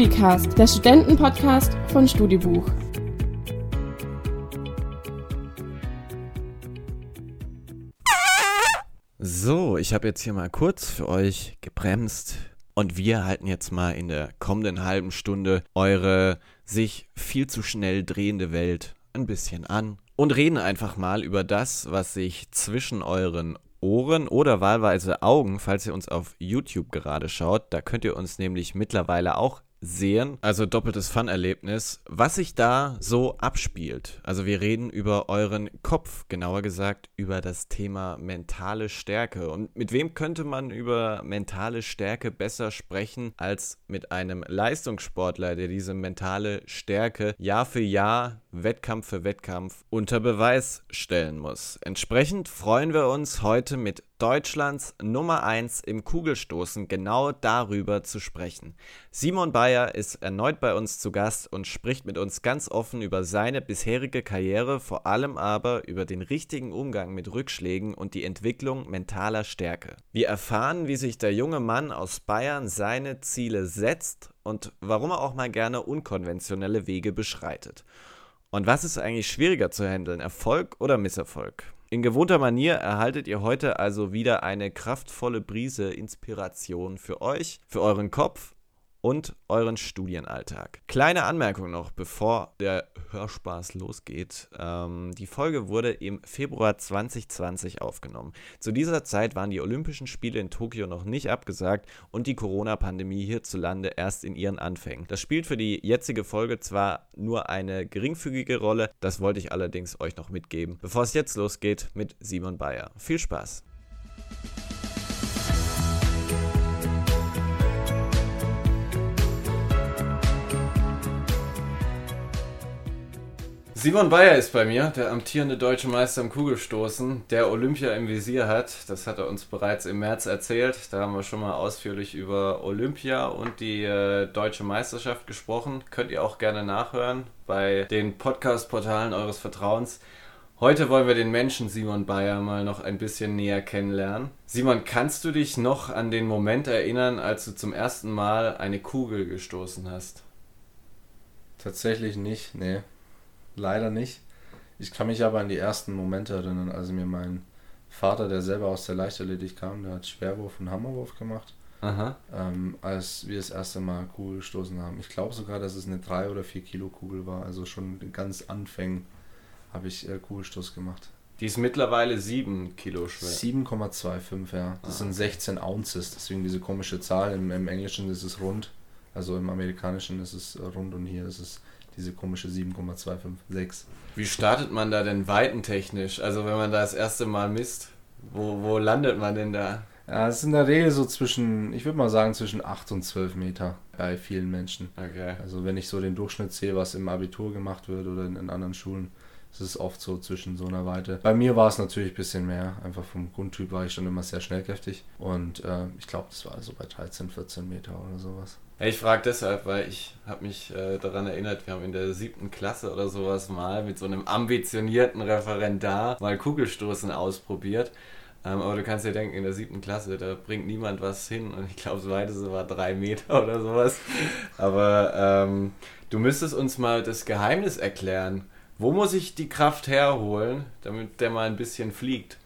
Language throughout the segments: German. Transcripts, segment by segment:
StudiCast, der Studentenpodcast von Studibuch. So, ich habe jetzt hier mal kurz für euch gebremst und wir halten jetzt mal in der kommenden halben Stunde eure sich viel zu schnell drehende Welt ein bisschen an und reden einfach mal über das, was sich zwischen euren Ohren oder wahlweise Augen, falls ihr uns auf YouTube gerade schaut. Da könnt ihr uns nämlich mittlerweile auch sehen, also doppeltes Fun-Erlebnis, was sich da so abspielt. Also wir reden über euren Kopf, genauer gesagt über das Thema mentale Stärke. Und mit wem könnte man über mentale Stärke besser sprechen als mit einem Leistungssportler, der diese mentale Stärke Jahr für Jahr, Wettkampf für Wettkampf unter Beweis stellen muss. Entsprechend freuen wir uns heute mit Deutschlands Nummer 1 im Kugelstoßen genau darüber zu sprechen. Simon Bayer ist erneut bei uns zu Gast und spricht mit uns ganz offen über seine bisherige Karriere, vor allem aber über den richtigen Umgang mit Rückschlägen und die Entwicklung mentaler Stärke. Wir erfahren, wie sich der junge Mann aus Bayern seine Ziele setzt und warum er auch mal gerne unkonventionelle Wege beschreitet. Und was ist eigentlich schwieriger zu handeln, Erfolg oder Misserfolg? In gewohnter Manier erhaltet ihr heute also wieder eine kraftvolle Brise Inspiration für euch, für euren Kopf und euren Studienalltag. Kleine Anmerkung noch, bevor der Hörspaß losgeht. Ähm, die Folge wurde im Februar 2020 aufgenommen. Zu dieser Zeit waren die Olympischen Spiele in Tokio noch nicht abgesagt und die Corona-Pandemie hierzulande erst in ihren Anfängen. Das spielt für die jetzige Folge zwar nur eine geringfügige Rolle, das wollte ich allerdings euch noch mitgeben, bevor es jetzt losgeht mit Simon Bayer. Viel Spaß! Simon Bayer ist bei mir, der amtierende deutsche Meister im Kugelstoßen, der Olympia im Visier hat. Das hat er uns bereits im März erzählt. Da haben wir schon mal ausführlich über Olympia und die äh, deutsche Meisterschaft gesprochen. Könnt ihr auch gerne nachhören bei den Podcast-Portalen eures Vertrauens. Heute wollen wir den Menschen Simon Bayer mal noch ein bisschen näher kennenlernen. Simon, kannst du dich noch an den Moment erinnern, als du zum ersten Mal eine Kugel gestoßen hast? Tatsächlich nicht, nee leider nicht. Ich kann mich aber an die ersten Momente erinnern, als mir mein Vater, der selber aus der Leichtathletik kam, der hat Schwerwurf und Hammerwurf gemacht. Ähm, als wir das erste Mal Kugel gestoßen haben. Ich glaube sogar, dass es eine 3 oder 4 Kilo Kugel war. Also schon ganz Anfängen habe ich äh, Kugelstoß gemacht. Die ist mittlerweile 7 Kilo schwer. 7,25, ja. Das ah, sind 16 Ounces, deswegen diese komische Zahl. Im, Im Englischen ist es rund, also im Amerikanischen ist es rund und hier ist es diese komische 7,256. Wie startet man da denn weitentechnisch? Also wenn man da das erste Mal misst, wo, wo landet man denn da? Ja, es ist in der Regel so zwischen, ich würde mal sagen, zwischen 8 und 12 Meter bei vielen Menschen. Okay. Also wenn ich so den Durchschnitt sehe, was im Abitur gemacht wird oder in, in anderen Schulen, ist es oft so zwischen so einer Weite. Bei mir war es natürlich ein bisschen mehr. Einfach vom Grundtyp war ich schon immer sehr schnellkräftig. Und äh, ich glaube, das war so bei 13, 14 Meter oder sowas. Ich frage deshalb, weil ich habe mich äh, daran erinnert, wir haben in der siebten Klasse oder sowas mal mit so einem ambitionierten Referendar mal Kugelstoßen ausprobiert. Ähm, aber du kannst dir denken, in der siebten Klasse, da bringt niemand was hin. Und ich glaube, das weiteste war drei Meter oder sowas. Aber ähm, du müsstest uns mal das Geheimnis erklären. Wo muss ich die Kraft herholen, damit der mal ein bisschen fliegt?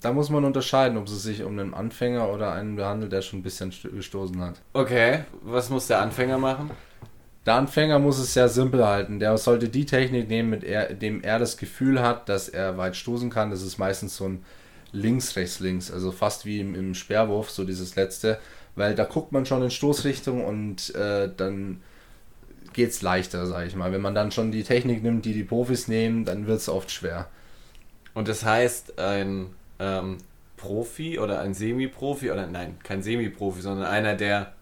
da muss man unterscheiden, ob es sich um einen Anfänger oder einen behandelt, der schon ein bisschen gestoßen hat. Okay, was muss der Anfänger machen? Der Anfänger muss es sehr simpel halten. Der sollte die Technik nehmen, mit er, dem er das Gefühl hat, dass er weit stoßen kann. Das ist meistens so ein links, rechts, links. Also fast wie im, im Sperrwurf, so dieses letzte. Weil da guckt man schon in Stoßrichtung und äh, dann geht es leichter, sage ich mal. Wenn man dann schon die Technik nimmt, die die Profis nehmen, dann wird es oft schwer. Und das heißt, ein ähm, Profi oder ein Semi-Profi oder nein, kein Semi-Profi, sondern einer, der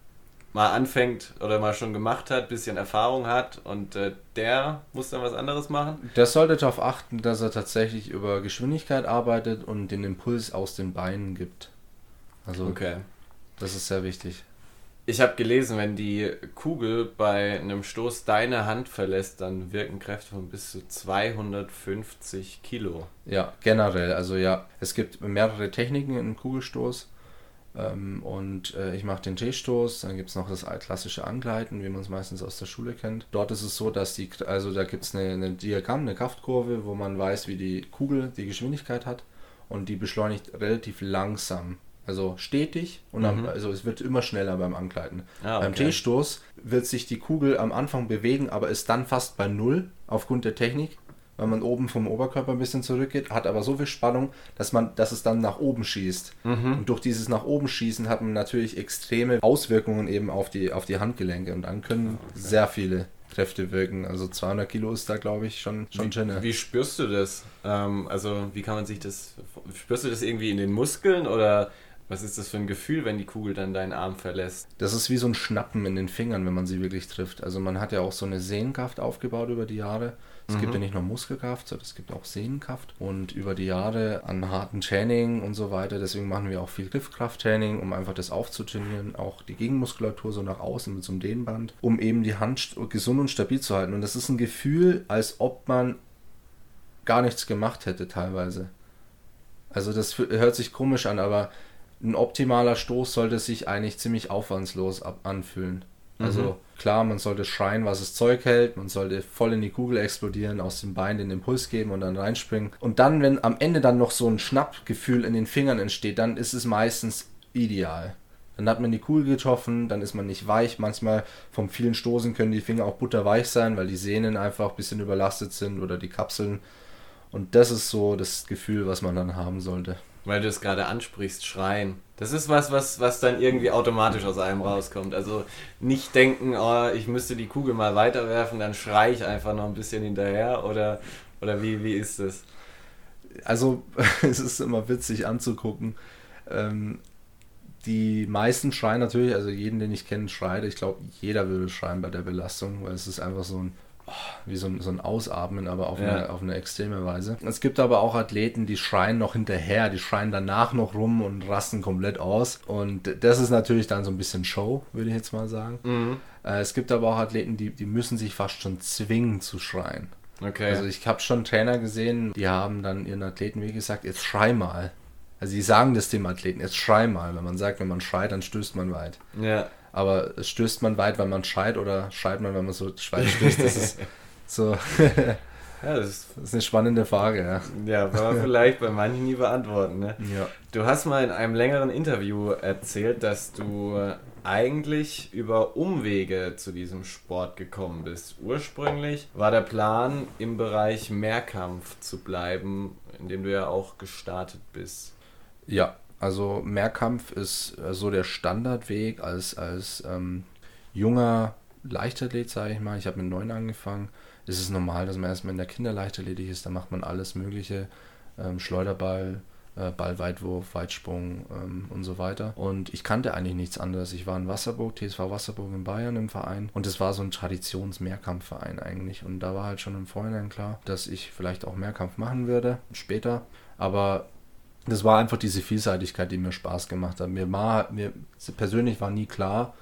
mal anfängt oder mal schon gemacht hat, bisschen Erfahrung hat und äh, der muss dann was anderes machen? Der sollte darauf achten, dass er tatsächlich über Geschwindigkeit arbeitet und den Impuls aus den Beinen gibt. Also okay. das ist sehr wichtig. Ich habe gelesen, wenn die Kugel bei einem Stoß deine Hand verlässt, dann wirken Kräfte von bis zu 250 Kilo. Ja, generell. Also ja, es gibt mehrere Techniken im Kugelstoß. Ähm, und äh, ich mache den T-Stoß, dann gibt es noch das klassische Angleiten, wie man es meistens aus der Schule kennt. Dort ist es so, dass die, also da gibt es eine, eine Diagramm, eine Kraftkurve, wo man weiß, wie die Kugel die Geschwindigkeit hat und die beschleunigt relativ langsam. Also stetig und mhm. am, also es wird immer schneller beim Angleiten. Ah, okay. Beim T-Stoß wird sich die Kugel am Anfang bewegen, aber ist dann fast bei Null aufgrund der Technik weil man oben vom Oberkörper ein bisschen zurückgeht, hat aber so viel Spannung, dass man, dass es dann nach oben schießt. Mhm. Und durch dieses nach oben schießen hat man natürlich extreme Auswirkungen eben auf die, auf die Handgelenke und dann können okay. sehr viele Kräfte wirken. Also 200 Kilo ist da, glaube ich, schon, schon wie, Wie spürst du das? Ähm, also wie kann man sich das, spürst du das irgendwie in den Muskeln oder was ist das für ein Gefühl, wenn die Kugel dann deinen Arm verlässt? Das ist wie so ein Schnappen in den Fingern, wenn man sie wirklich trifft. Also man hat ja auch so eine Sehnenkraft aufgebaut über die Jahre. Es mhm. gibt ja nicht nur Muskelkraft, sondern es gibt auch Sehnenkraft. Und über die Jahre an harten Training und so weiter, deswegen machen wir auch viel Griffkrafttraining, um einfach das aufzutrainieren, auch die Gegenmuskulatur so nach außen mit so einem Dehnband, um eben die Hand gesund und stabil zu halten. Und das ist ein Gefühl, als ob man gar nichts gemacht hätte teilweise. Also das hört sich komisch an, aber ein optimaler Stoß sollte sich eigentlich ziemlich aufwandslos anfühlen. Also mhm. klar, man sollte schreien, was das Zeug hält, man sollte voll in die Kugel explodieren, aus dem Bein den Impuls geben und dann reinspringen. Und dann, wenn am Ende dann noch so ein Schnappgefühl in den Fingern entsteht, dann ist es meistens ideal. Dann hat man die Kugel getroffen, dann ist man nicht weich. Manchmal vom vielen Stoßen können die Finger auch butterweich sein, weil die Sehnen einfach ein bisschen überlastet sind oder die Kapseln. Und das ist so das Gefühl, was man dann haben sollte weil du es gerade ansprichst, schreien. Das ist was, was, was dann irgendwie automatisch aus einem rauskommt. Also nicht denken, oh, ich müsste die Kugel mal weiterwerfen, dann schreie ich einfach noch ein bisschen hinterher oder, oder wie, wie ist das? Also es ist immer witzig anzugucken. Ähm, die meisten schreien natürlich, also jeden, den ich kenne, schreit. Ich glaube, jeder würde schreien bei der Belastung, weil es ist einfach so ein wie so ein, so ein Ausatmen, aber auf, ja. eine, auf eine extreme Weise. Es gibt aber auch Athleten, die schreien noch hinterher, die schreien danach noch rum und rasten komplett aus. Und das ist natürlich dann so ein bisschen Show, würde ich jetzt mal sagen. Mhm. Äh, es gibt aber auch Athleten, die, die müssen sich fast schon zwingen zu schreien. Okay. Also ich habe schon Trainer gesehen, die haben dann ihren Athleten wie gesagt, jetzt schrei mal. Also sie sagen das dem Athleten, jetzt schrei mal. Wenn man sagt, wenn man schreit, dann stößt man weit. Ja. Aber stößt man weit, weil man schreit oder schreit man, wenn man so weit stößt? Das ist so. Ja, das, ist, das ist eine spannende Frage, ja. Ja, kann man vielleicht bei manchen nie beantworten. Ne? Ja. Du hast mal in einem längeren Interview erzählt, dass du eigentlich über Umwege zu diesem Sport gekommen bist. Ursprünglich war der Plan, im Bereich Mehrkampf zu bleiben, in dem du ja auch gestartet bist. Ja, also Mehrkampf ist äh, so der Standardweg als, als ähm, junger Leichtathlet, sage ich mal. Ich habe mit neun angefangen. Es ist normal, dass man erstmal in der Kinderleichtathletik ist. Da macht man alles Mögliche. Ähm, Schleuderball, äh, Ballweitwurf, Weitsprung ähm, und so weiter. Und ich kannte eigentlich nichts anderes. Ich war in Wasserburg, TSV Wasserburg in Bayern im Verein. Und es war so ein Traditions-Mehrkampfverein eigentlich. Und da war halt schon im Vorhinein klar, dass ich vielleicht auch Mehrkampf machen würde, später. Aber das war einfach diese Vielseitigkeit, die mir Spaß gemacht hat. Mir, war, mir persönlich war nie klar,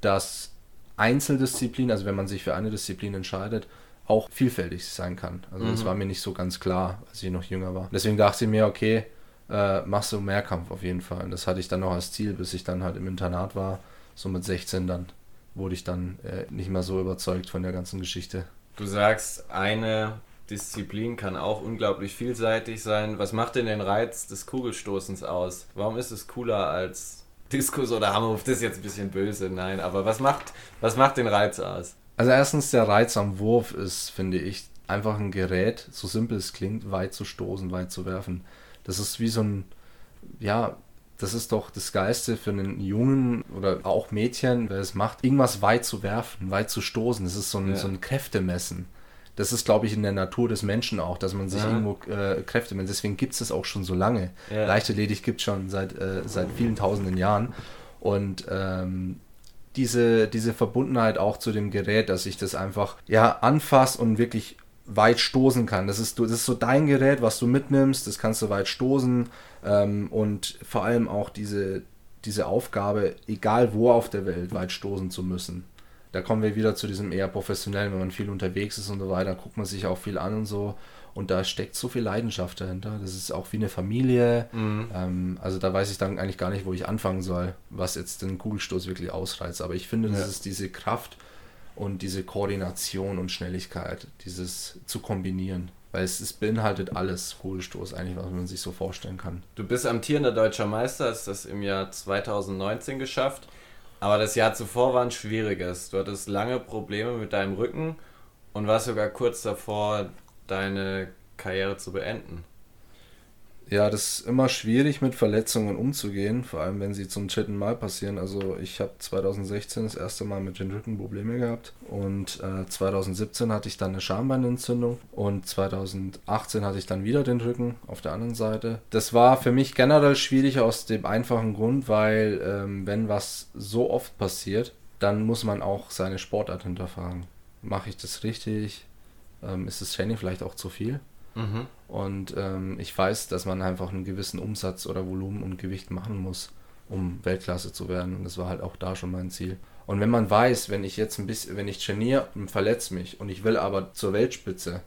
dass Einzeldisziplin, also wenn man sich für eine Disziplin entscheidet, auch vielfältig sein kann. Also mhm. das war mir nicht so ganz klar, als ich noch jünger war. Deswegen dachte ich mir, okay, äh, machst du Mehrkampf auf jeden Fall. Und das hatte ich dann noch als Ziel, bis ich dann halt im Internat war. So mit 16 dann wurde ich dann äh, nicht mehr so überzeugt von der ganzen Geschichte. Du sagst, eine Disziplin kann auch unglaublich vielseitig sein. Was macht denn den Reiz des Kugelstoßens aus? Warum ist es cooler als Diskus oder Hammerwurf? Das ist jetzt ein bisschen böse, nein, aber was macht, was macht den Reiz aus? Also erstens, der Reiz am Wurf ist, finde ich, einfach ein Gerät, so simpel es klingt, weit zu stoßen, weit zu werfen. Das ist wie so ein, ja, das ist doch das Geiste für einen Jungen oder auch Mädchen, wer es macht, irgendwas weit zu werfen, weit zu stoßen. Das ist so ein, ja. so ein Kräftemessen das ist, glaube ich, in der Natur des Menschen auch, dass man sich ja. irgendwo äh, Kräfte misst. Deswegen gibt es das auch schon so lange. Ja. Leichtathletik gibt es schon seit, äh, seit vielen tausenden Jahren. Und ähm, diese, diese Verbundenheit auch zu dem Gerät, dass ich das einfach ja anfasse und wirklich weit stoßen kann. Das ist, das ist so dein Gerät, was du mitnimmst, das kannst du weit stoßen ähm, und vor allem auch diese, diese Aufgabe, egal wo auf der Welt, weit stoßen zu müssen. Da kommen wir wieder zu diesem eher professionellen, wenn man viel unterwegs ist und so weiter, guckt man sich auch viel an und so. Und da steckt so viel Leidenschaft dahinter. Das ist auch wie eine Familie. Mhm. Ähm, also da weiß ich dann eigentlich gar nicht, wo ich anfangen soll, was jetzt den Kugelstoß wirklich ausreizt. Aber ich finde, ja. das ist diese Kraft und diese Koordination und Schnelligkeit, dieses zu kombinieren. Weil es, es beinhaltet alles Kugelstoß eigentlich, was man sich so vorstellen kann. Du bist amtierender deutscher Meister, hast das im Jahr 2019 geschafft. Aber das Jahr zuvor war ein schwieriges. Du hattest lange Probleme mit deinem Rücken und warst sogar kurz davor, deine Karriere zu beenden. Ja, das ist immer schwierig mit Verletzungen umzugehen, vor allem wenn sie zum dritten Mal passieren. Also ich habe 2016 das erste Mal mit den Rücken Probleme gehabt und äh, 2017 hatte ich dann eine Schambeinentzündung und 2018 hatte ich dann wieder den Rücken auf der anderen Seite. Das war für mich generell schwierig aus dem einfachen Grund, weil ähm, wenn was so oft passiert, dann muss man auch seine Sportart hinterfragen. Mache ich das richtig? Ähm, ist das Training vielleicht auch zu viel? Mhm. Und ähm, ich weiß, dass man einfach einen gewissen Umsatz oder Volumen und Gewicht machen muss, um Weltklasse zu werden. Und das war halt auch da schon mein Ziel. Und wenn man weiß, wenn ich jetzt ein bisschen, wenn ich trainiere und verletze mich und ich will aber zur Weltspitze,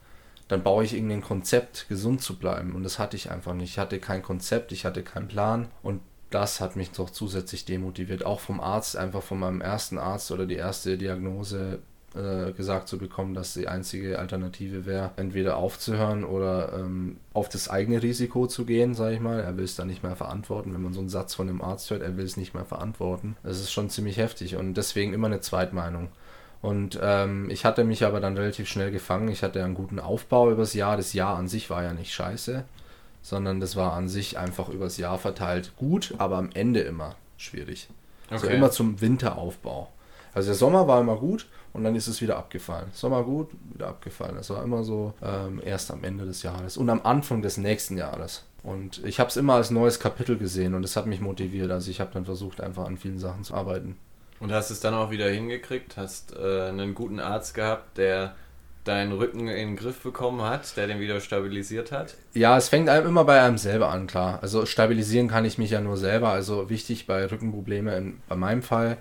dann baue ich irgendein Konzept, gesund zu bleiben. Und das hatte ich einfach nicht. Ich hatte kein Konzept, ich hatte keinen Plan. Und das hat mich doch zusätzlich demotiviert. Auch vom Arzt, einfach von meinem ersten Arzt oder die erste Diagnose äh, gesagt zu bekommen, dass die einzige Alternative wäre, entweder aufzuhören oder ähm, auf das eigene Risiko zu gehen, sage ich mal. Er will es dann nicht mehr verantworten. Wenn man so einen Satz von einem Arzt hört, er will es nicht mehr verantworten. Das ist schon ziemlich heftig und deswegen immer eine Zweitmeinung. Und ähm, ich hatte mich aber dann relativ schnell gefangen. Ich hatte einen guten Aufbau übers Jahr. Das Jahr an sich war ja nicht scheiße, sondern das war an sich einfach übers Jahr verteilt gut, aber am Ende immer schwierig. Okay. Also immer zum Winteraufbau. Also der Sommer war immer gut und dann ist es wieder abgefallen. Sommer gut, wieder abgefallen. Das war immer so ähm, erst am Ende des Jahres und am Anfang des nächsten Jahres. Und ich habe es immer als neues Kapitel gesehen und es hat mich motiviert. Also ich habe dann versucht, einfach an vielen Sachen zu arbeiten. Und hast es dann auch wieder hingekriegt? Hast äh, einen guten Arzt gehabt, der deinen Rücken in den Griff bekommen hat, der den wieder stabilisiert hat? Ja, es fängt einem immer bei einem selber an, klar. Also stabilisieren kann ich mich ja nur selber. Also wichtig bei Rückenproblemen, bei meinem Fall,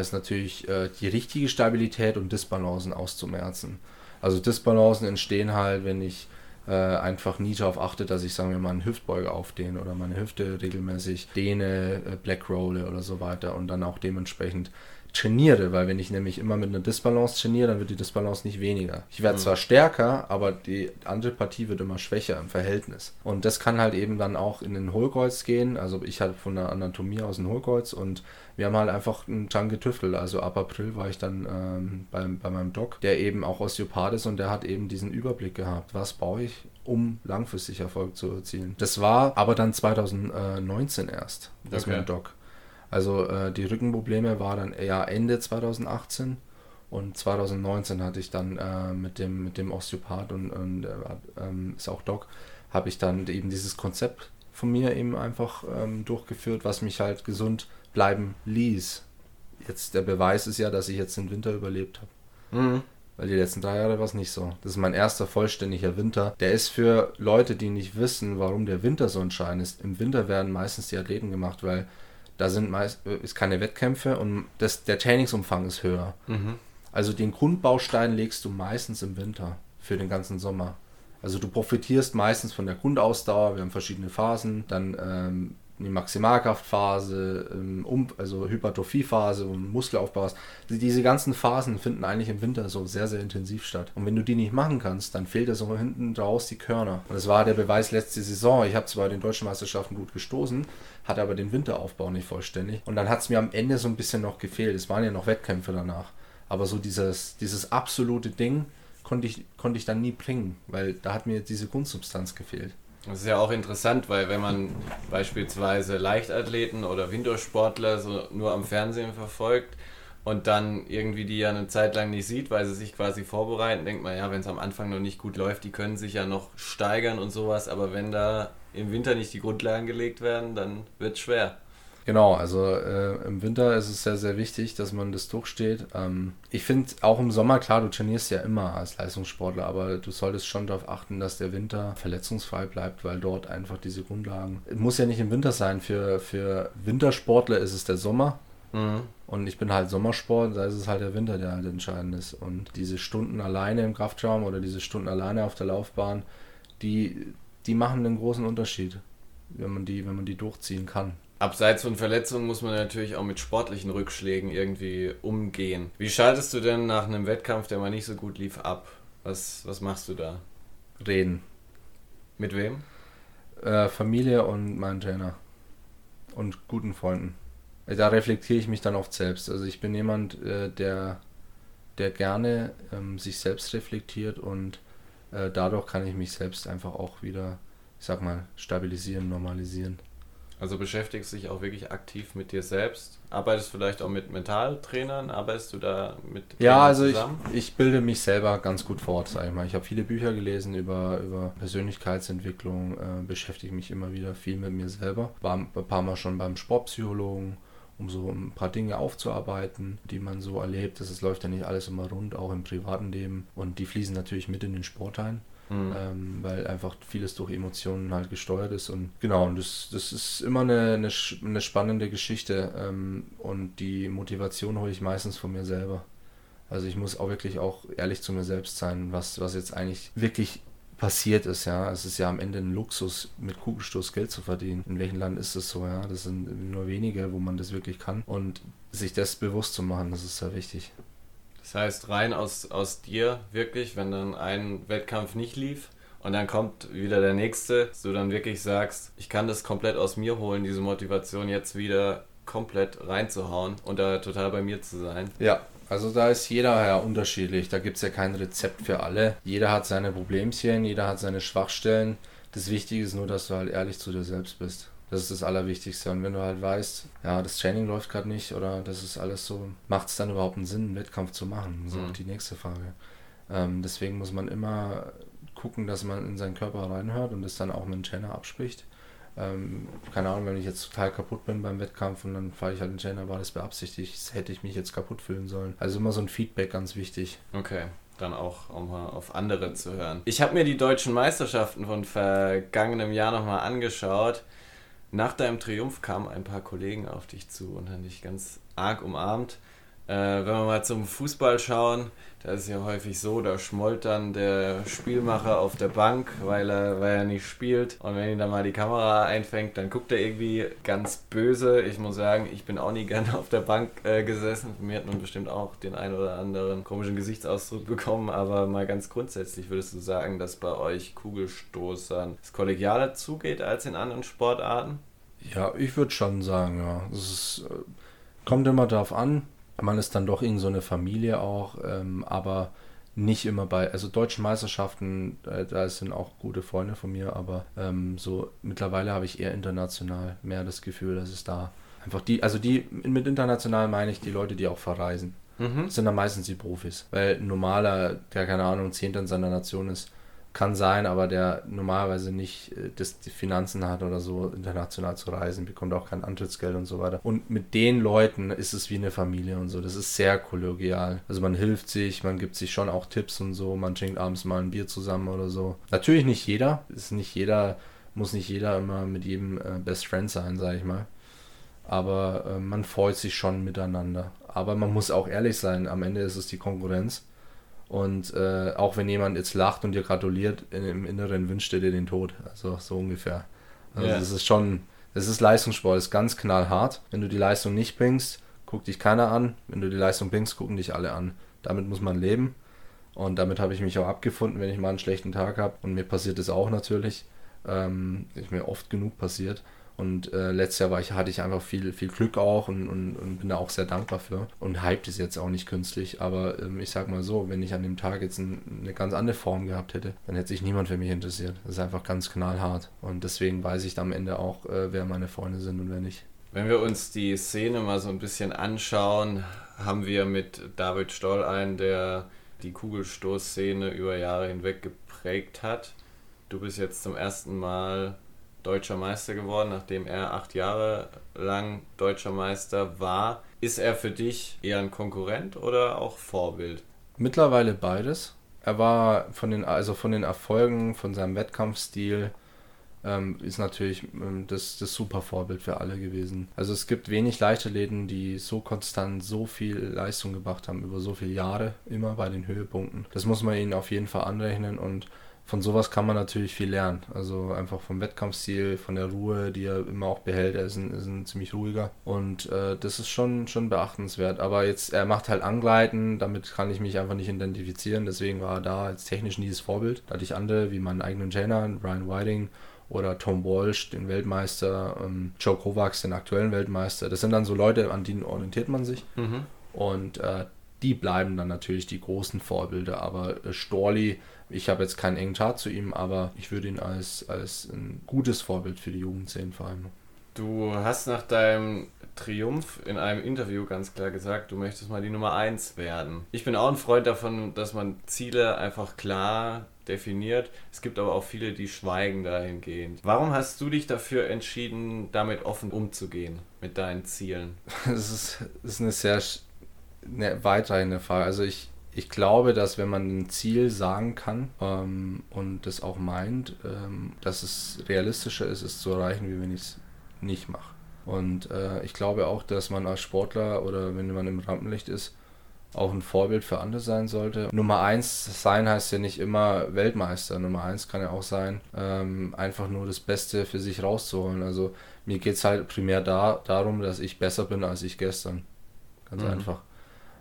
ist natürlich äh, die richtige Stabilität und Disbalancen auszumerzen. Also Disbalancen entstehen halt, wenn ich äh, einfach nie darauf achte, dass ich, sagen wir mal, einen Hüftbeuger aufdehne oder meine Hüfte regelmäßig dehne, äh, Black oder so weiter und dann auch dementsprechend trainiere, weil wenn ich nämlich immer mit einer Disbalance trainiere, dann wird die Disbalance nicht weniger. Ich werde mhm. zwar stärker, aber die andere Partie wird immer schwächer im Verhältnis. Und das kann halt eben dann auch in den Hohlkreuz gehen. Also ich hatte von der Anatomie aus ein Hohlkreuz und wir haben halt einfach einen dran getüftelt. Also ab April war ich dann ähm, bei, bei meinem Doc, der eben auch Osteopath ist und der hat eben diesen Überblick gehabt. Was baue ich, um langfristig Erfolg zu erzielen? Das war aber dann 2019 erst, das okay. mein Doc. Also äh, die Rückenprobleme war dann eher Ende 2018 und 2019 hatte ich dann äh, mit dem mit dem Osteopath und, und äh, ist auch Doc, habe ich dann eben dieses Konzept von mir eben einfach ähm, durchgeführt, was mich halt gesund bleiben ließ. Jetzt der Beweis ist ja, dass ich jetzt den Winter überlebt habe. Mhm. Weil die letzten drei Jahre war es nicht so. Das ist mein erster vollständiger Winter. Der ist für Leute, die nicht wissen, warum der Winter so entscheidend ist. Im Winter werden meistens die Athleten gemacht, weil da sind meist äh, ist keine Wettkämpfe und das, der Trainingsumfang ist höher. Mhm. Also den Grundbaustein legst du meistens im Winter für den ganzen Sommer. Also du profitierst meistens von der Grundausdauer, wir haben verschiedene Phasen, dann ähm, die Maximalkraftphase, ähm, um, also Hypertrophiephase Muskelaufbau. Diese ganzen Phasen finden eigentlich im Winter so sehr, sehr intensiv statt. Und wenn du die nicht machen kannst, dann fehlt dir so hinten draus die Körner. Und das war der Beweis letzte Saison. Ich habe zwar den deutschen Meisterschaften gut gestoßen, hatte aber den Winteraufbau nicht vollständig. Und dann hat es mir am Ende so ein bisschen noch gefehlt. Es waren ja noch Wettkämpfe danach. Aber so dieses, dieses absolute Ding konnte ich, konnte ich dann nie bringen, weil da hat mir diese Grundsubstanz gefehlt. Das ist ja auch interessant, weil wenn man beispielsweise Leichtathleten oder Wintersportler so nur am Fernsehen verfolgt und dann irgendwie die ja eine Zeit lang nicht sieht, weil sie sich quasi vorbereiten, denkt man, ja, wenn es am Anfang noch nicht gut läuft, die können sich ja noch steigern und sowas, aber wenn da im Winter nicht die Grundlagen gelegt werden, dann wird es schwer. Genau, also äh, im Winter ist es sehr, sehr wichtig, dass man das durchsteht. Ähm, ich finde auch im Sommer, klar, du trainierst ja immer als Leistungssportler, aber du solltest schon darauf achten, dass der Winter verletzungsfrei bleibt, weil dort einfach diese Grundlagen. Muss ja nicht im Winter sein. Für, für Wintersportler ist es der Sommer Mhm. Und ich bin halt Sommersport, da ist es halt der Winter, der halt entscheidend ist. Und diese Stunden alleine im Kraftraum oder diese Stunden alleine auf der Laufbahn, die, die machen einen großen Unterschied, wenn man die, wenn man die durchziehen kann. Abseits von Verletzungen muss man natürlich auch mit sportlichen Rückschlägen irgendwie umgehen. Wie schaltest du denn nach einem Wettkampf, der mal nicht so gut lief, ab? Was, was machst du da? Reden. Mit wem? Äh, Familie und mein Trainer. Und guten Freunden. Da reflektiere ich mich dann oft selbst. Also ich bin jemand, äh, der, der gerne ähm, sich selbst reflektiert und äh, dadurch kann ich mich selbst einfach auch wieder, ich sag mal, stabilisieren, normalisieren. Also beschäftigst dich auch wirklich aktiv mit dir selbst? Arbeitest vielleicht auch mit Mentaltrainern? Arbeitest du da mit Trainern Ja, also ich, ich bilde mich selber ganz gut fort, sag ich mal. Ich habe viele Bücher gelesen über, über Persönlichkeitsentwicklung, äh, beschäftige mich immer wieder viel mit mir selber. War ein paar Mal schon beim Sportpsychologen, um so ein paar Dinge aufzuarbeiten, die man so erlebt. Es läuft ja nicht alles immer rund, auch im privaten Leben. Und die fließen natürlich mit in den Sport ein. Mhm. Ähm, weil einfach vieles durch Emotionen halt gesteuert ist. Und genau, und das, das ist immer eine, eine, eine spannende Geschichte. Ähm, und die Motivation hole ich meistens von mir selber. Also ich muss auch wirklich auch ehrlich zu mir selbst sein, was, was jetzt eigentlich wirklich passiert ist, ja. Es ist ja am Ende ein Luxus, mit Kugelstoß Geld zu verdienen. In welchem Land ist das so, ja? Das sind nur wenige, wo man das wirklich kann. Und sich das bewusst zu machen, das ist sehr wichtig. Das heißt, rein aus, aus dir wirklich, wenn dann ein Wettkampf nicht lief und dann kommt wieder der nächste, dass du dann wirklich sagst, ich kann das komplett aus mir holen, diese Motivation jetzt wieder komplett reinzuhauen und da total bei mir zu sein. Ja, also da ist jeder ja unterschiedlich. Da gibt es ja kein Rezept für alle. Jeder hat seine Problemchen, jeder hat seine Schwachstellen. Das Wichtige ist nur, dass du halt ehrlich zu dir selbst bist. Das ist das Allerwichtigste. Und wenn du halt weißt, ja, das Training läuft gerade nicht oder das ist alles so, macht es dann überhaupt einen Sinn, einen Wettkampf zu machen? Das ist mhm. auch die nächste Frage. Ähm, deswegen muss man immer gucken, dass man in seinen Körper reinhört und das dann auch mit dem Trainer abspricht. Ähm, keine Ahnung, wenn ich jetzt total kaputt bin beim Wettkampf und dann fahre ich halt den Trainer, war das beabsichtigt, hätte ich mich jetzt kaputt fühlen sollen. Also immer so ein Feedback ganz wichtig. Okay dann auch, um mal auf andere zu hören. Ich habe mir die deutschen Meisterschaften von vergangenem Jahr nochmal angeschaut. Nach deinem Triumph kamen ein paar Kollegen auf dich zu und haben dich ganz arg umarmt. Äh, wenn wir mal zum Fußball schauen, da ist ja häufig so, da schmollt dann der Spielmacher auf der Bank, weil er, weil er nicht spielt. Und wenn ihn dann mal die Kamera einfängt, dann guckt er irgendwie ganz böse. Ich muss sagen, ich bin auch nie gerne auf der Bank äh, gesessen. Mir hat man bestimmt auch den einen oder anderen komischen Gesichtsausdruck bekommen. Aber mal ganz grundsätzlich würdest du sagen, dass bei euch Kugelstoßern es kollegialer zugeht als in anderen Sportarten? Ja, ich würde schon sagen, ja. Es äh, kommt immer darauf an man ist dann doch in so eine Familie auch, ähm, aber nicht immer bei, also deutschen Meisterschaften, äh, da sind auch gute Freunde von mir, aber ähm, so mittlerweile habe ich eher international mehr das Gefühl, dass es da einfach die, also die, mit international meine ich die Leute, die auch verreisen. Mhm. Sind dann meistens die Profis. Weil ein normaler, der keine Ahnung, Zehnter in seiner Nation ist, kann sein, aber der normalerweise nicht äh, das, die Finanzen hat oder so, international zu reisen, bekommt auch kein Antrittsgeld und so weiter. Und mit den Leuten ist es wie eine Familie und so. Das ist sehr kollegial. Also man hilft sich, man gibt sich schon auch Tipps und so, man trinkt abends mal ein Bier zusammen oder so. Natürlich nicht jeder, ist nicht jeder, muss nicht jeder immer mit jedem äh, Best Friend sein, sage ich mal. Aber äh, man freut sich schon miteinander. Aber man muss auch ehrlich sein, am Ende ist es die Konkurrenz. Und äh, auch wenn jemand jetzt lacht und dir gratuliert, im Inneren wünscht er dir den Tod. Also so ungefähr. Also yeah. das ist schon, das ist Leistungssport, das ist ganz knallhart. Wenn du die Leistung nicht bringst, guckt dich keiner an. Wenn du die Leistung bringst, gucken dich alle an. Damit muss man leben. Und damit habe ich mich auch abgefunden, wenn ich mal einen schlechten Tag habe. Und mir passiert es auch natürlich. Ähm, ist mir oft genug passiert. Und äh, letztes Jahr war ich, hatte ich einfach viel, viel Glück auch und, und, und bin da auch sehr dankbar für. Und hype ist jetzt auch nicht künstlich, aber ähm, ich sag mal so, wenn ich an dem Tag jetzt ein, eine ganz andere Form gehabt hätte, dann hätte sich niemand für mich interessiert. Das ist einfach ganz knallhart. Und deswegen weiß ich am Ende auch, äh, wer meine Freunde sind und wer nicht. Wenn wir uns die Szene mal so ein bisschen anschauen, haben wir mit David Stoll einen, der die Kugelstoßszene über Jahre hinweg geprägt hat. Du bist jetzt zum ersten Mal deutscher Meister geworden, nachdem er acht Jahre lang deutscher Meister war. Ist er für dich eher ein Konkurrent oder auch Vorbild? Mittlerweile beides. Er war von den, also von den Erfolgen, von seinem Wettkampfstil ähm, ist natürlich ähm, das, das super Vorbild für alle gewesen. Also es gibt wenig Leichtathleten, die so konstant so viel Leistung gebracht haben über so viele Jahre, immer bei den Höhepunkten. Das muss man ihnen auf jeden Fall anrechnen und von sowas kann man natürlich viel lernen. Also einfach vom Wettkampfstil, von der Ruhe, die er immer auch behält. Er ist ein, ist ein ziemlich ruhiger. Und äh, das ist schon, schon beachtenswert. Aber jetzt, er macht halt Angleiten, damit kann ich mich einfach nicht identifizieren. Deswegen war er da als technisch nie das Vorbild. Da hatte ich andere, wie meinen eigenen Trainer, Brian Whiting oder Tom Walsh, den Weltmeister, ähm, Joe Kovacs, den aktuellen Weltmeister. Das sind dann so Leute, an denen orientiert man sich. Mhm. Und äh, die bleiben dann natürlich die großen Vorbilder. Aber äh, Storli ich habe jetzt keinen engen Tat zu ihm, aber ich würde ihn als, als ein gutes Vorbild für die Jugend sehen, vor allem. Du hast nach deinem Triumph in einem Interview ganz klar gesagt, du möchtest mal die Nummer 1 werden. Ich bin auch ein Freund davon, dass man Ziele einfach klar definiert. Es gibt aber auch viele, die schweigen dahingehend. Warum hast du dich dafür entschieden, damit offen umzugehen, mit deinen Zielen? Das ist, das ist eine sehr eine weiterhin Frage. Also ich, ich glaube, dass wenn man ein Ziel sagen kann ähm, und das auch meint, ähm, dass es realistischer ist, es zu erreichen, wie wenn ich es nicht mache. Und äh, ich glaube auch, dass man als Sportler oder wenn man im Rampenlicht ist, auch ein Vorbild für andere sein sollte. Nummer eins sein heißt ja nicht immer Weltmeister. Nummer eins kann ja auch sein, ähm, einfach nur das Beste für sich rauszuholen. Also mir geht es halt primär da, darum, dass ich besser bin als ich gestern. Ganz mhm. einfach.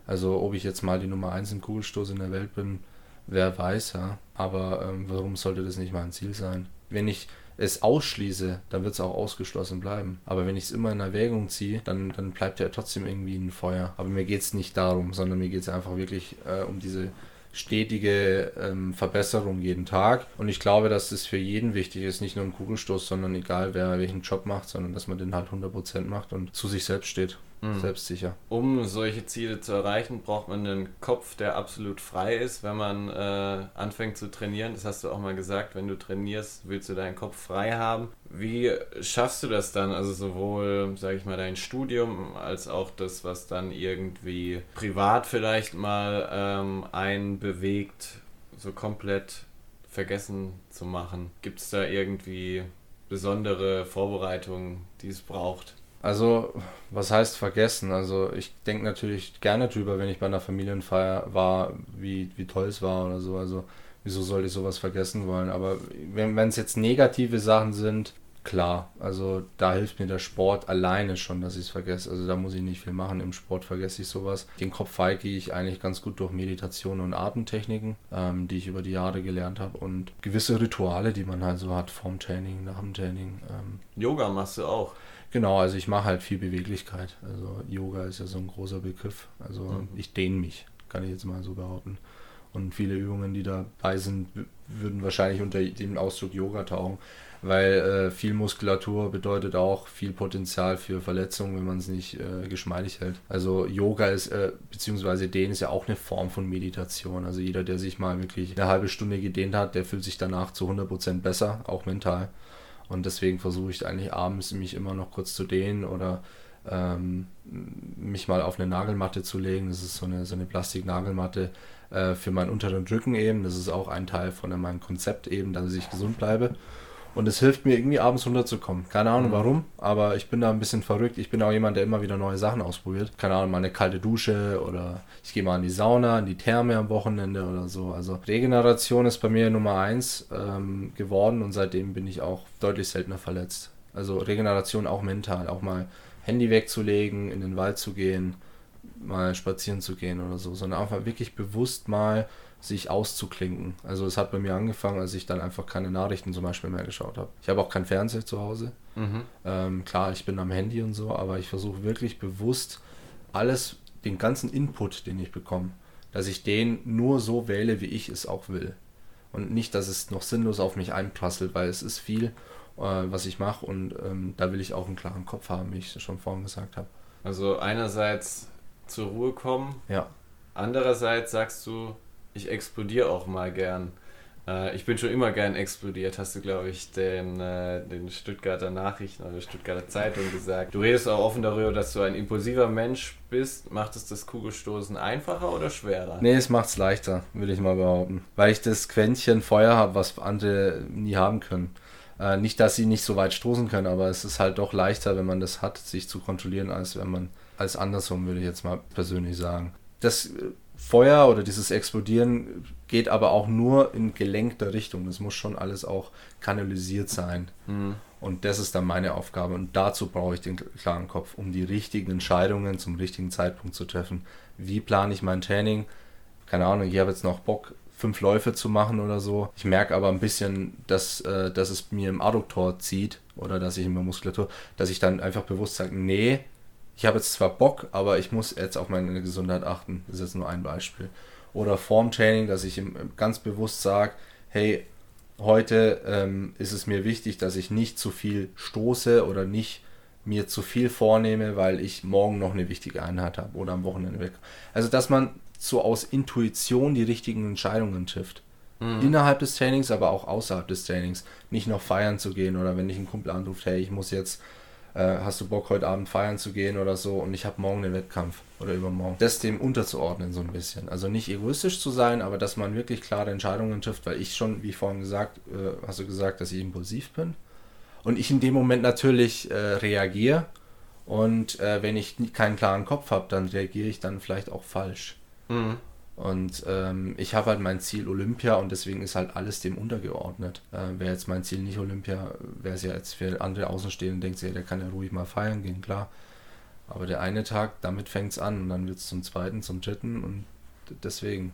Also ob ich jetzt mal die Nummer 1 im Kugelstoß in der Welt bin, wer weiß, ja. Aber ähm, warum sollte das nicht mein Ziel sein? Wenn ich es ausschließe, dann wird es auch ausgeschlossen bleiben. Aber wenn ich es immer in Erwägung ziehe, dann, dann bleibt ja trotzdem irgendwie ein Feuer. Aber mir geht es nicht darum, sondern mir geht es einfach wirklich äh, um diese stetige ähm, Verbesserung jeden Tag. Und ich glaube, dass das für jeden wichtig ist, nicht nur im Kugelstoß, sondern egal wer welchen Job macht, sondern dass man den halt 100% macht und zu sich selbst steht mhm. selbstsicher. Um solche Ziele zu erreichen, braucht man einen Kopf, der absolut frei ist, wenn man äh, anfängt zu trainieren. Das hast du auch mal gesagt, wenn du trainierst, willst du deinen Kopf frei haben. Wie schaffst du das dann? Also sowohl, sage ich mal, dein Studium als auch das, was dann irgendwie privat vielleicht mal ähm, einen bewegt, so komplett vergessen zu machen. Gibt es da irgendwie besondere Vorbereitungen, die es braucht? Also, was heißt vergessen? Also, ich denke natürlich gerne drüber, wenn ich bei einer Familienfeier war, wie, wie toll es war oder so. Also, wieso sollte ich sowas vergessen wollen? Aber wenn es jetzt negative Sachen sind, klar. Also, da hilft mir der Sport alleine schon, dass ich es vergesse. Also, da muss ich nicht viel machen. Im Sport vergesse ich sowas. Den Kopf feige ich eigentlich ganz gut durch Meditation und Atemtechniken, ähm, die ich über die Jahre gelernt habe und gewisse Rituale, die man halt so hat, vorm Training, nach dem Training. Ähm. Yoga machst du auch? Genau, also ich mache halt viel Beweglichkeit. Also Yoga ist ja so ein großer Begriff. Also mhm. ich dehne mich, kann ich jetzt mal so behaupten. Und viele Übungen, die dabei sind, würden wahrscheinlich unter dem Ausdruck Yoga tauchen, weil äh, viel Muskulatur bedeutet auch viel Potenzial für Verletzungen, wenn man es nicht äh, geschmeidig hält. Also Yoga ist, äh, beziehungsweise Dehnen ist ja auch eine Form von Meditation. Also jeder, der sich mal wirklich eine halbe Stunde gedehnt hat, der fühlt sich danach zu 100% besser, auch mental. Und deswegen versuche ich eigentlich abends mich immer noch kurz zu dehnen oder ähm, mich mal auf eine Nagelmatte zu legen. Das ist so eine, so eine Plastiknagelmatte äh, für meinen unteren Rücken eben. Das ist auch ein Teil von meinem Konzept eben, dass ich gesund bleibe. Und es hilft mir irgendwie abends runterzukommen. Keine Ahnung mhm. warum, aber ich bin da ein bisschen verrückt. Ich bin auch jemand, der immer wieder neue Sachen ausprobiert. Keine Ahnung, mal eine kalte Dusche oder ich gehe mal in die Sauna, in die Therme am Wochenende oder so. Also Regeneration ist bei mir Nummer eins ähm, geworden und seitdem bin ich auch deutlich seltener verletzt. Also Regeneration auch mental, auch mal Handy wegzulegen, in den Wald zu gehen, mal spazieren zu gehen oder so, sondern einfach wirklich bewusst mal sich auszuklinken. Also es hat bei mir angefangen, als ich dann einfach keine Nachrichten zum Beispiel mehr geschaut habe. Ich habe auch kein Fernseher zu Hause. Mhm. Ähm, klar, ich bin am Handy und so, aber ich versuche wirklich bewusst alles, den ganzen Input, den ich bekomme, dass ich den nur so wähle, wie ich es auch will. Und nicht, dass es noch sinnlos auf mich einprasselt, weil es ist viel, äh, was ich mache und ähm, da will ich auch einen klaren Kopf haben, wie ich schon vorhin gesagt habe. Also einerseits zur Ruhe kommen. Ja. Andererseits sagst du, ich explodiere auch mal gern. Äh, ich bin schon immer gern explodiert, hast du, glaube ich, den, äh, den Stuttgarter Nachrichten oder Stuttgarter Zeitung gesagt. Du redest auch offen darüber, dass du ein impulsiver Mensch bist. Macht es das Kugelstoßen einfacher oder schwerer? Nee, es macht es leichter, würde ich mal behaupten. Weil ich das Quäntchen Feuer habe, was andere nie haben können. Äh, nicht, dass sie nicht so weit stoßen können, aber es ist halt doch leichter, wenn man das hat, sich zu kontrollieren, als wenn man, als andersrum, würde ich jetzt mal persönlich sagen. Das äh, Feuer oder dieses Explodieren geht aber auch nur in gelenkter Richtung. Das muss schon alles auch kanalisiert sein. Mhm. Und das ist dann meine Aufgabe. Und dazu brauche ich den klaren Kopf, um die richtigen Entscheidungen zum richtigen Zeitpunkt zu treffen. Wie plane ich mein Training? Keine Ahnung, ich habe jetzt noch Bock, fünf Läufe zu machen oder so. Ich merke aber ein bisschen, dass, äh, dass es mir im Adduktor zieht oder dass ich in der Muskulatur, dass ich dann einfach bewusst sage, nee, ich habe jetzt zwar Bock, aber ich muss jetzt auf meine Gesundheit achten. Das ist jetzt nur ein Beispiel. Oder Formtraining, dass ich ganz bewusst sage, hey, heute ähm, ist es mir wichtig, dass ich nicht zu viel stoße oder nicht mir zu viel vornehme, weil ich morgen noch eine wichtige Einheit habe oder am Wochenende weg. Also, dass man so aus Intuition die richtigen Entscheidungen trifft. Mhm. Innerhalb des Trainings, aber auch außerhalb des Trainings. Nicht noch feiern zu gehen oder wenn dich ein Kumpel anruft, hey, ich muss jetzt äh, hast du Bock heute Abend feiern zu gehen oder so und ich habe morgen einen Wettkampf oder übermorgen. Das dem unterzuordnen so ein bisschen. Also nicht egoistisch zu sein, aber dass man wirklich klare Entscheidungen trifft, weil ich schon, wie vorhin gesagt, äh, hast du gesagt, dass ich impulsiv bin und ich in dem Moment natürlich äh, reagiere und äh, wenn ich keinen klaren Kopf habe, dann reagiere ich dann vielleicht auch falsch. Mhm. Und ähm, ich habe halt mein Ziel Olympia und deswegen ist halt alles dem untergeordnet. Äh, wäre jetzt mein Ziel nicht Olympia, wäre es ja jetzt für andere Außenstehende, denkt sich, der kann ja ruhig mal feiern gehen, klar. Aber der eine Tag, damit fängt es an und dann wird es zum zweiten, zum dritten und deswegen.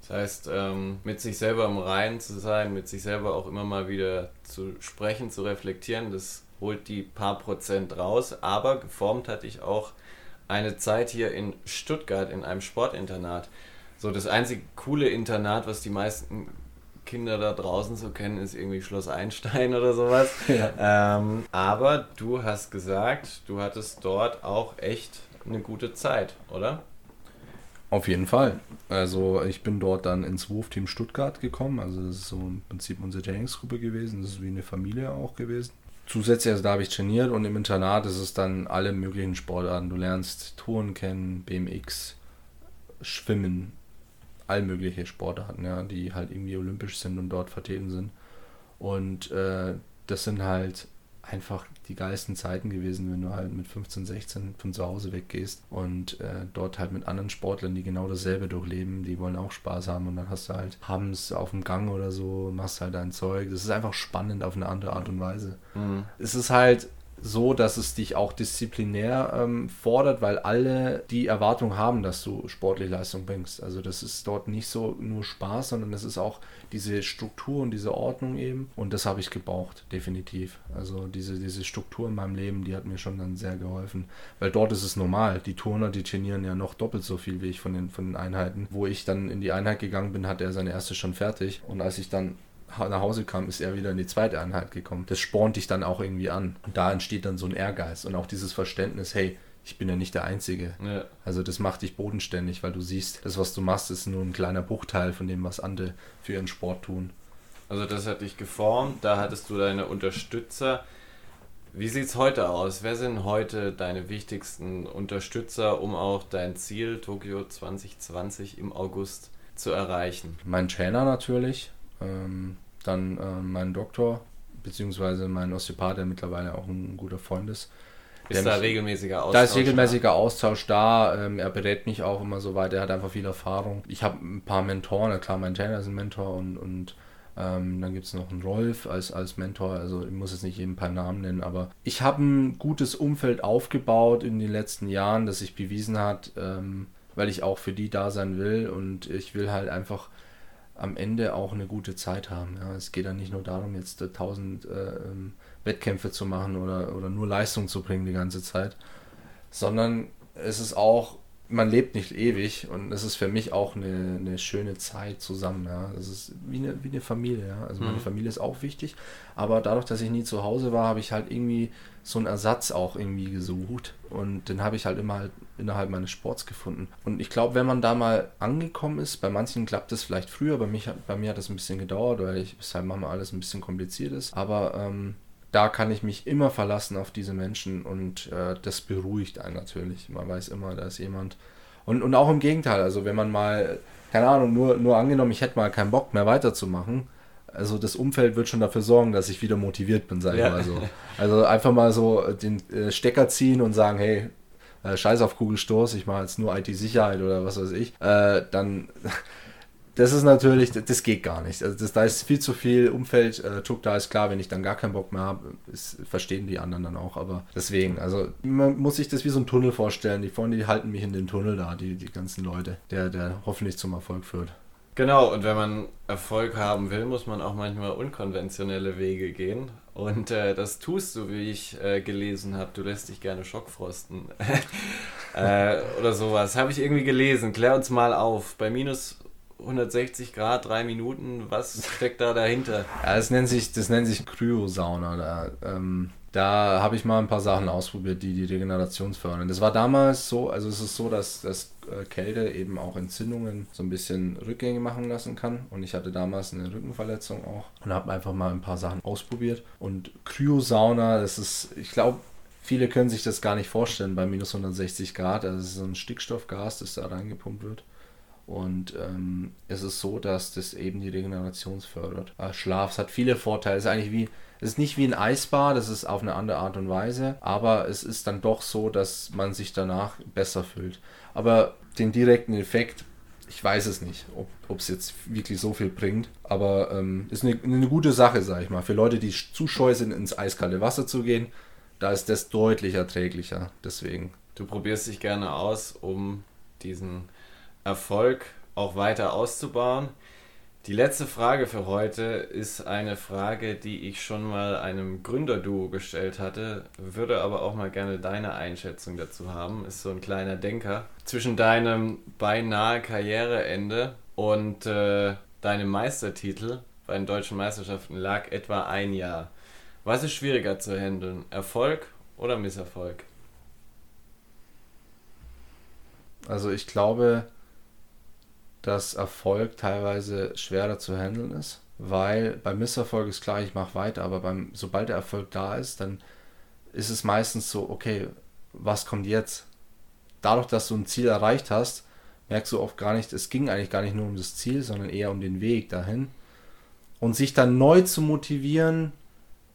Das heißt, ähm, mit sich selber im Reinen zu sein, mit sich selber auch immer mal wieder zu sprechen, zu reflektieren, das holt die paar Prozent raus. Aber geformt hatte ich auch eine Zeit hier in Stuttgart in einem Sportinternat. So das einzige coole Internat, was die meisten Kinder da draußen so kennen, ist irgendwie Schloss Einstein oder sowas. Ja. Ähm, aber du hast gesagt, du hattest dort auch echt eine gute Zeit, oder? Auf jeden Fall. Also ich bin dort dann ins Wurfteam Stuttgart gekommen. Also das ist so im Prinzip unsere Trainingsgruppe gewesen. Das ist wie eine Familie auch gewesen zusätzlich, also da habe ich trainiert und im Internat ist es dann alle möglichen Sportarten. Du lernst Touren kennen, BMX, Schwimmen, all mögliche Sportarten, ja, die halt irgendwie olympisch sind und dort vertreten sind. Und äh, das sind halt einfach die geilsten Zeiten gewesen, wenn du halt mit 15, 16 von zu Hause weggehst und äh, dort halt mit anderen Sportlern, die genau dasselbe durchleben, die wollen auch Spaß haben und dann hast du halt Hams auf dem Gang oder so, machst halt dein Zeug. Das ist einfach spannend auf eine andere Art und Weise. Mhm. Es ist halt so, dass es dich auch disziplinär ähm, fordert, weil alle die Erwartung haben, dass du sportliche Leistung bringst. Also das ist dort nicht so nur Spaß, sondern es ist auch diese Struktur und diese Ordnung eben. Und das habe ich gebraucht, definitiv. Also diese, diese Struktur in meinem Leben, die hat mir schon dann sehr geholfen. Weil dort ist es normal. Die Turner, die trainieren ja noch doppelt so viel wie ich von den, von den Einheiten. Wo ich dann in die Einheit gegangen bin, hat er seine erste schon fertig. Und als ich dann nach Hause kam, ist er wieder in die zweite Einheit gekommen. Das spornt dich dann auch irgendwie an. Und da entsteht dann so ein Ehrgeiz und auch dieses Verständnis, hey, ich bin ja nicht der Einzige. Ja. Also das macht dich bodenständig, weil du siehst, das, was du machst, ist nur ein kleiner Bruchteil von dem, was andere für ihren Sport tun. Also das hat dich geformt, da hattest du deine Unterstützer. Wie sieht es heute aus? Wer sind heute deine wichtigsten Unterstützer, um auch dein Ziel Tokio 2020 im August zu erreichen? Mein Trainer natürlich. Ähm, dann äh, mein Doktor, beziehungsweise mein Osteopath, der mittlerweile auch ein guter Freund ist. Ist da mich, regelmäßiger Austausch? Da ist regelmäßiger da? Austausch da. Ähm, er berät mich auch immer so weiter. Er hat einfach viel Erfahrung. Ich habe ein paar Mentoren. Klar, mein Trainer ist ein Mentor und, und ähm, dann gibt es noch einen Rolf als, als Mentor. Also ich muss jetzt nicht jeden paar Namen nennen, aber ich habe ein gutes Umfeld aufgebaut in den letzten Jahren, das sich bewiesen hat, ähm, weil ich auch für die da sein will und ich will halt einfach am Ende auch eine gute Zeit haben. Ja. Es geht ja nicht nur darum, jetzt äh, tausend äh, ähm, Wettkämpfe zu machen oder, oder nur Leistung zu bringen die ganze Zeit, sondern es ist auch, man lebt nicht ewig und es ist für mich auch eine, eine schöne Zeit zusammen. Ja. Es ist wie eine, wie eine Familie. Ja. Also meine mhm. Familie ist auch wichtig, aber dadurch, dass ich nie zu Hause war, habe ich halt irgendwie so einen Ersatz auch irgendwie gesucht und den habe ich halt immer halt innerhalb meines Sports gefunden. Und ich glaube, wenn man da mal angekommen ist, bei manchen klappt das vielleicht früher, bei, mich, bei mir hat das ein bisschen gedauert, weil ich es halt manchmal alles ein bisschen kompliziert ist, aber ähm, da kann ich mich immer verlassen auf diese Menschen und äh, das beruhigt einen natürlich. Man weiß immer, da ist jemand. Und, und auch im Gegenteil, also wenn man mal, keine Ahnung, nur, nur angenommen, ich hätte mal keinen Bock mehr weiterzumachen, also das Umfeld wird schon dafür sorgen, dass ich wieder motiviert bin, sag ich Ja. mal so. Also einfach mal so den äh, Stecker ziehen und sagen, hey, äh, scheiß auf Kugelstoß, ich mache jetzt nur IT-Sicherheit oder was weiß ich, äh, dann das ist natürlich, das- geht gar nicht. Also das, da ist viel zu viel Umfelddruck, da ist klar, wenn ich dann gar keinen Bock mehr habe, verstehen die anderen dann auch. Aber deswegen, also man muss sich das wie so ein Tunnel vorstellen. Die vorne, die halten mich in den Tunnel da, die, die ganzen Leute, der, der hoffentlich zum Erfolg führt. Genau, und wenn man Erfolg haben will, muss man auch manchmal unkonventionelle Wege gehen. Und äh, das tust du, wie ich äh, gelesen habe. Du lässt dich gerne schockfrosten. äh, oder sowas. Habe ich irgendwie gelesen. Klär uns mal auf. Bei minus 160 Grad, drei Minuten, was steckt da dahinter? Ja, das nennt sich, das nennt sich Kryosauna. Da, ähm, da habe ich mal ein paar Sachen ausprobiert, die die Regeneration fördern. Das war damals so, also es ist so, dass, dass äh, Kälte eben auch Entzündungen so ein bisschen rückgängig machen lassen kann. Und ich hatte damals eine Rückenverletzung auch und habe einfach mal ein paar Sachen ausprobiert. Und Kryosauna, das ist, ich glaube, viele können sich das gar nicht vorstellen bei minus 160 Grad. Also es ist so ein Stickstoffgas, das da reingepumpt wird. Und ähm, es ist so, dass das eben die Regeneration fördert. Äh, Schlaf, hat viele Vorteile. Es ist eigentlich wie, es ist nicht wie ein Eisbad, das ist auf eine andere Art und Weise, aber es ist dann doch so, dass man sich danach besser fühlt. Aber den direkten Effekt, ich weiß es nicht, ob es jetzt wirklich so viel bringt, aber ähm, ist eine, eine gute Sache, sag ich mal. Für Leute, die zu scheu sind, ins eiskalte Wasser zu gehen, da ist das deutlich erträglicher. Deswegen. Du probierst dich gerne aus, um diesen Erfolg auch weiter auszubauen. Die letzte Frage für heute ist eine Frage, die ich schon mal einem Gründerduo gestellt hatte, würde aber auch mal gerne deine Einschätzung dazu haben. Ist so ein kleiner Denker. Zwischen deinem beinahe Karriereende und äh, deinem Meistertitel bei den deutschen Meisterschaften lag etwa ein Jahr. Was ist schwieriger zu handeln? Erfolg oder Misserfolg? Also ich glaube, dass Erfolg teilweise schwerer zu handeln ist, weil beim Misserfolg ist klar, ich mache weiter, aber beim, sobald der Erfolg da ist, dann ist es meistens so, okay, was kommt jetzt? Dadurch, dass du ein Ziel erreicht hast, merkst du oft gar nicht, es ging eigentlich gar nicht nur um das Ziel, sondern eher um den Weg dahin. Und sich dann neu zu motivieren,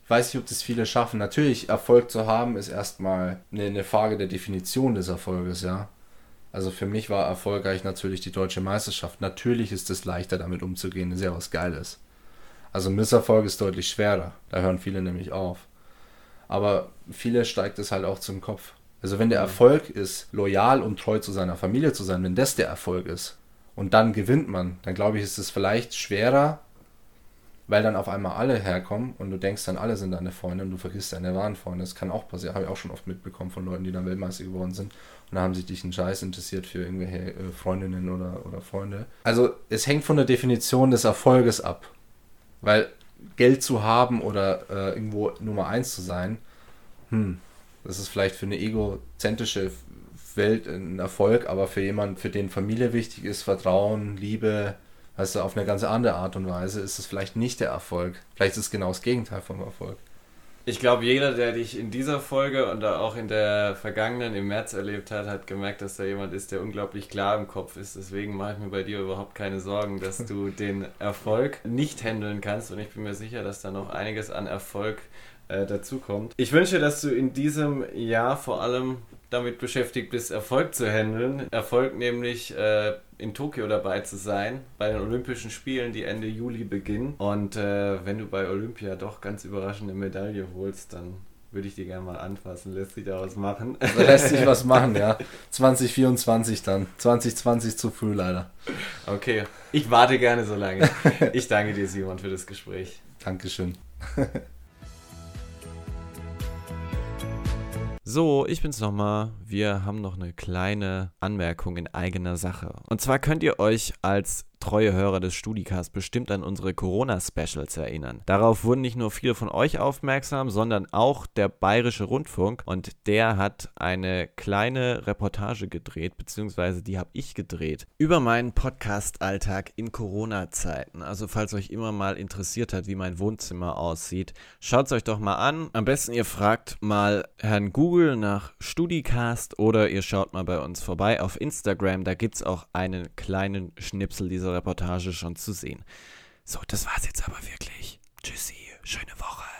ich weiß nicht, ob das viele schaffen. Natürlich, Erfolg zu haben, ist erstmal eine, eine Frage der Definition des Erfolges, ja. Also für mich war erfolgreich natürlich die deutsche Meisterschaft. Natürlich ist es leichter, damit umzugehen, ist ja was Geiles. Also Misserfolg ist deutlich schwerer. Da hören viele nämlich auf. Aber viele steigt es halt auch zum Kopf. Also wenn der Erfolg ist, loyal und treu zu seiner Familie zu sein, wenn das der Erfolg ist und dann gewinnt man, dann glaube ich, ist es vielleicht schwerer, weil dann auf einmal alle herkommen und du denkst dann, alle sind deine Freunde und du vergisst deine wahren Freunde. Das kann auch passieren, habe ich auch schon oft mitbekommen von Leuten, die dann Weltmeister geworden sind und da haben sich dich einen Scheiß interessiert für irgendwelche äh, Freundinnen oder, oder Freunde. Also es hängt von der Definition des Erfolges ab. Weil Geld zu haben oder äh, irgendwo Nummer eins zu sein, hm, das ist vielleicht für eine egozentrische Welt ein Erfolg, aber für jemanden, für den Familie wichtig ist, Vertrauen, Liebe, du, auf eine ganz andere Art und Weise, ist es vielleicht nicht der Erfolg. Vielleicht ist es genau das Gegenteil vom Erfolg. Ich glaube, jeder, der dich in dieser Folge und auch in der vergangenen im März erlebt hat, hat gemerkt, dass da jemand ist, der unglaublich klar im Kopf ist. Deswegen mache ich mir bei dir überhaupt keine Sorgen, dass du den Erfolg nicht handeln kannst. Und ich bin mir sicher, dass da noch einiges an Erfolg äh, dazukommt. Ich wünsche, dass du in diesem Jahr vor allem damit beschäftigt bist, Erfolg zu handeln. Erfolg nämlich äh, in Tokio dabei zu sein, bei den Olympischen Spielen, die Ende Juli beginnen. Und äh, wenn du bei Olympia doch ganz überraschende Medaille holst, dann würde ich die gerne mal anfassen. Lässt sich daraus machen. Da lässt sich was machen, ja. 2024 dann. 2020 zu früh leider. Okay, ich warte gerne so lange. Ich danke dir, Simon, für das Gespräch. Dankeschön. So, ich bin's nochmal. Wir haben noch eine kleine Anmerkung in eigener Sache. Und zwar könnt ihr euch als treue Hörer des Studicast bestimmt an unsere Corona-Specials erinnern. Darauf wurden nicht nur viele von euch aufmerksam, sondern auch der Bayerische Rundfunk und der hat eine kleine Reportage gedreht, beziehungsweise die habe ich gedreht, über meinen Podcast-Alltag in Corona-Zeiten. Also falls euch immer mal interessiert hat, wie mein Wohnzimmer aussieht, schaut es euch doch mal an. Am besten ihr fragt mal Herrn Google nach Studicast oder ihr schaut mal bei uns vorbei auf Instagram, da gibt es auch einen kleinen Schnipsel dieser Reportage schon zu sehen. So, das war's jetzt aber wirklich. Tschüssi, schöne Woche.